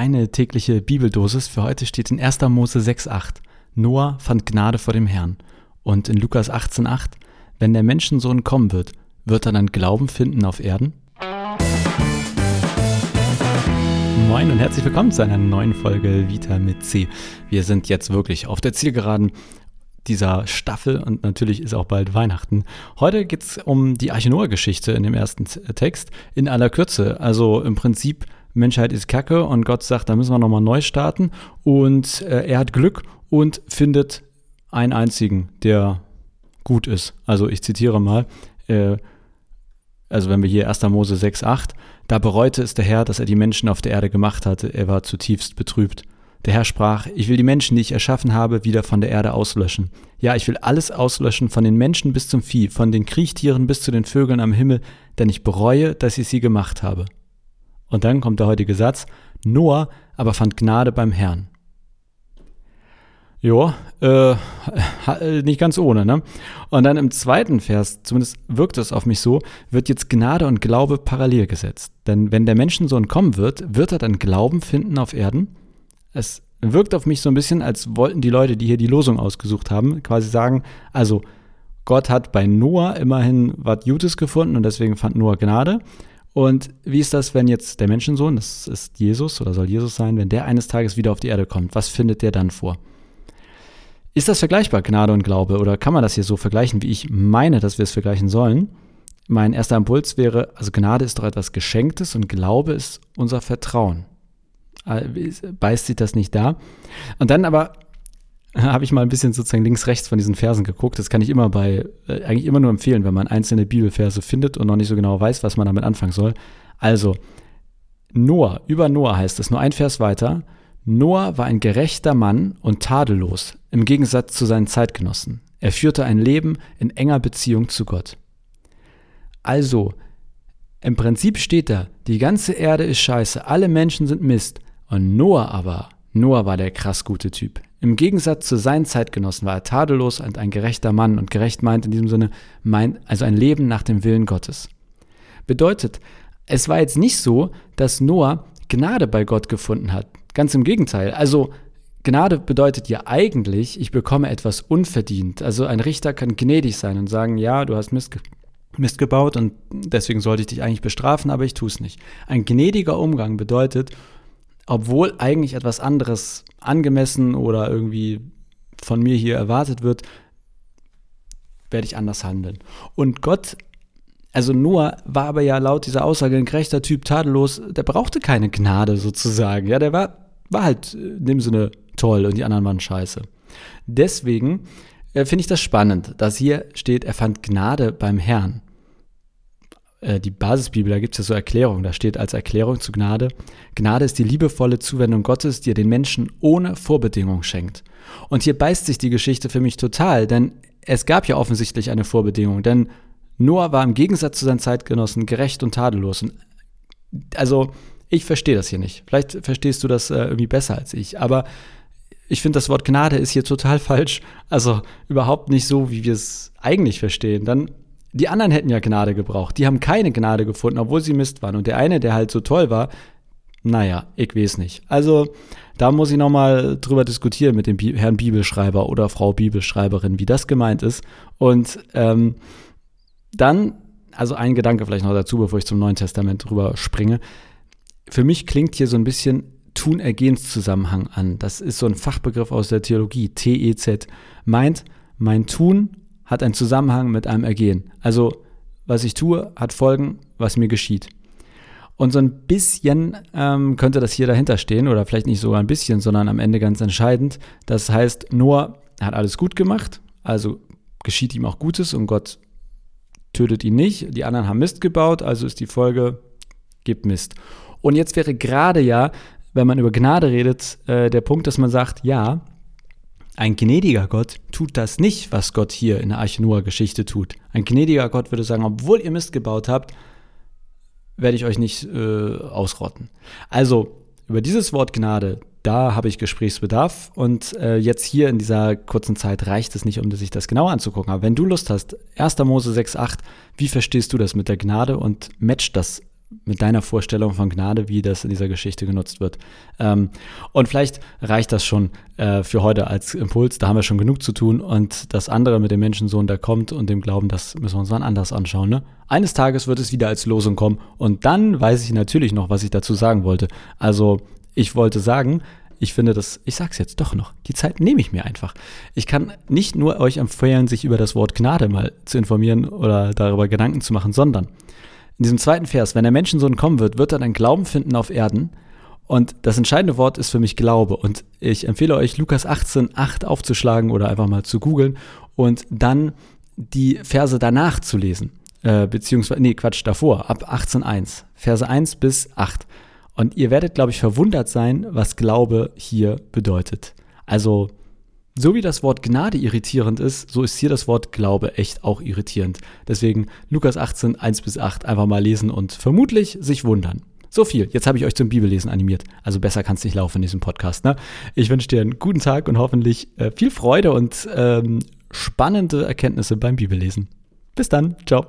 deine tägliche Bibeldosis. Für heute steht in 1. Mose 6,8. Noah fand Gnade vor dem Herrn. Und in Lukas 18,8. Wenn der Menschensohn kommen wird, wird er dann Glauben finden auf Erden? Moin und herzlich willkommen zu einer neuen Folge Vita mit C. Wir sind jetzt wirklich auf der Zielgeraden dieser Staffel und natürlich ist auch bald Weihnachten. Heute geht es um die Arche Noah-Geschichte in dem ersten Text in aller Kürze. Also im Prinzip Menschheit ist Kacke und Gott sagt, da müssen wir nochmal neu starten. Und äh, er hat Glück und findet einen einzigen, der gut ist. Also ich zitiere mal, äh, also wenn wir hier 1. Mose 6, 8, da bereute es der Herr, dass er die Menschen auf der Erde gemacht hatte, er war zutiefst betrübt. Der Herr sprach, ich will die Menschen, die ich erschaffen habe, wieder von der Erde auslöschen. Ja, ich will alles auslöschen, von den Menschen bis zum Vieh, von den Kriechtieren bis zu den Vögeln am Himmel, denn ich bereue, dass ich sie gemacht habe. Und dann kommt der heutige Satz, Noah aber fand Gnade beim Herrn. Jo, äh, nicht ganz ohne, ne? Und dann im zweiten Vers, zumindest wirkt es auf mich so, wird jetzt Gnade und Glaube parallel gesetzt. Denn wenn der Menschensohn kommen wird, wird er dann Glauben finden auf Erden? Es wirkt auf mich so ein bisschen, als wollten die Leute, die hier die Losung ausgesucht haben, quasi sagen, also Gott hat bei Noah immerhin was Gutes gefunden und deswegen fand Noah Gnade. Und wie ist das, wenn jetzt der Menschensohn, das ist Jesus oder soll Jesus sein, wenn der eines Tages wieder auf die Erde kommt? Was findet der dann vor? Ist das vergleichbar, Gnade und Glaube? Oder kann man das hier so vergleichen, wie ich meine, dass wir es vergleichen sollen? Mein erster Impuls wäre, also Gnade ist doch etwas Geschenktes und Glaube ist unser Vertrauen. Äh, beißt sich das nicht da? Und dann aber habe ich mal ein bisschen sozusagen links, rechts von diesen Versen geguckt. Das kann ich immer bei, äh, eigentlich immer nur empfehlen, wenn man einzelne Bibelverse findet und noch nicht so genau weiß, was man damit anfangen soll. Also, Noah, über Noah heißt es, nur ein Vers weiter. Noah war ein gerechter Mann und tadellos, im Gegensatz zu seinen Zeitgenossen. Er führte ein Leben in enger Beziehung zu Gott. Also, im Prinzip steht da, die ganze Erde ist scheiße, alle Menschen sind Mist. Und Noah aber, Noah war der krass gute Typ. Im Gegensatz zu seinen Zeitgenossen war er tadellos und ein gerechter Mann und gerecht meint in diesem Sinne, meint also ein Leben nach dem Willen Gottes. Bedeutet, es war jetzt nicht so, dass Noah Gnade bei Gott gefunden hat. Ganz im Gegenteil. Also Gnade bedeutet ja eigentlich, ich bekomme etwas unverdient. Also ein Richter kann gnädig sein und sagen, ja, du hast Mist, Mist gebaut und deswegen sollte ich dich eigentlich bestrafen, aber ich tue es nicht. Ein gnädiger Umgang bedeutet, obwohl eigentlich etwas anderes angemessen oder irgendwie von mir hier erwartet wird, werde ich anders handeln. Und Gott, also Noah war aber ja laut dieser Aussage ein gerechter Typ, tadellos, der brauchte keine Gnade sozusagen. Ja, der war, war halt in dem Sinne toll und die anderen waren scheiße. Deswegen äh, finde ich das spannend, dass hier steht, er fand Gnade beim Herrn. Äh, die Basisbibel, da gibt es ja so Erklärungen, da steht als Erklärung zu Gnade, Gnade ist die liebevolle Zuwendung Gottes, die er den Menschen ohne Vorbedingung schenkt. Und hier beißt sich die Geschichte für mich total, denn es gab ja offensichtlich eine Vorbedingung, denn Noah war im Gegensatz zu seinen Zeitgenossen gerecht und tadellos. Und also, ich verstehe das hier nicht. Vielleicht verstehst du das äh, irgendwie besser als ich, aber ich finde, das Wort Gnade ist hier total falsch. Also überhaupt nicht so, wie wir es eigentlich verstehen. Dann die anderen hätten ja Gnade gebraucht. Die haben keine Gnade gefunden, obwohl sie Mist waren. Und der eine, der halt so toll war, naja, ich weiß nicht. Also, da muss ich nochmal drüber diskutieren mit dem Bi Herrn Bibelschreiber oder Frau Bibelschreiberin, wie das gemeint ist. Und ähm, dann, also ein Gedanke vielleicht noch dazu, bevor ich zum Neuen Testament drüber springe. Für mich klingt hier so ein bisschen Tun-Ergehens-Zusammenhang an. Das ist so ein Fachbegriff aus der Theologie, TEZ. Meint, mein Tun hat einen Zusammenhang mit einem Ergehen. Also, was ich tue, hat Folgen, was mir geschieht. Und so ein bisschen ähm, könnte das hier dahinter stehen, oder vielleicht nicht sogar ein bisschen, sondern am Ende ganz entscheidend. Das heißt, Noah hat alles gut gemacht, also geschieht ihm auch Gutes und Gott tötet ihn nicht. Die anderen haben Mist gebaut, also ist die Folge, gibt Mist. Und jetzt wäre gerade ja, wenn man über Gnade redet, äh, der Punkt, dass man sagt, ja, ein gnädiger Gott tut das nicht, was Gott hier in der Arche Noah-Geschichte tut. Ein gnädiger Gott würde sagen, obwohl ihr Mist gebaut habt, werde ich euch nicht äh, ausrotten. Also über dieses Wort Gnade, da habe ich Gesprächsbedarf und äh, jetzt hier in dieser kurzen Zeit reicht es nicht, um sich das genauer anzugucken. Aber wenn du Lust hast, 1. Mose 6,8, wie verstehst du das mit der Gnade und matcht das mit deiner Vorstellung von Gnade, wie das in dieser Geschichte genutzt wird. Ähm, und vielleicht reicht das schon äh, für heute als Impuls. Da haben wir schon genug zu tun. Und das andere mit dem Menschensohn, der kommt und dem Glauben, das müssen wir uns dann anders anschauen. Ne? Eines Tages wird es wieder als Losung kommen. Und dann weiß ich natürlich noch, was ich dazu sagen wollte. Also ich wollte sagen, ich finde das, ich sag's jetzt doch noch, die Zeit nehme ich mir einfach. Ich kann nicht nur euch empfehlen, sich über das Wort Gnade mal zu informieren oder darüber Gedanken zu machen, sondern in diesem zweiten Vers, wenn der Menschensohn kommen wird, wird er dann Glauben finden auf Erden. Und das entscheidende Wort ist für mich Glaube. Und ich empfehle euch, Lukas 18, 8 aufzuschlagen oder einfach mal zu googeln und dann die Verse danach zu lesen. Äh, beziehungsweise, nee, Quatsch, davor, ab 18.1. Verse 1 bis 8. Und ihr werdet, glaube ich, verwundert sein, was Glaube hier bedeutet. Also, so wie das Wort Gnade irritierend ist, so ist hier das Wort Glaube echt auch irritierend. Deswegen Lukas 18, 1 bis 8 einfach mal lesen und vermutlich sich wundern. So viel. Jetzt habe ich euch zum Bibellesen animiert. Also besser kann es nicht laufen in diesem Podcast. Ne? Ich wünsche dir einen guten Tag und hoffentlich äh, viel Freude und ähm, spannende Erkenntnisse beim Bibellesen. Bis dann. Ciao.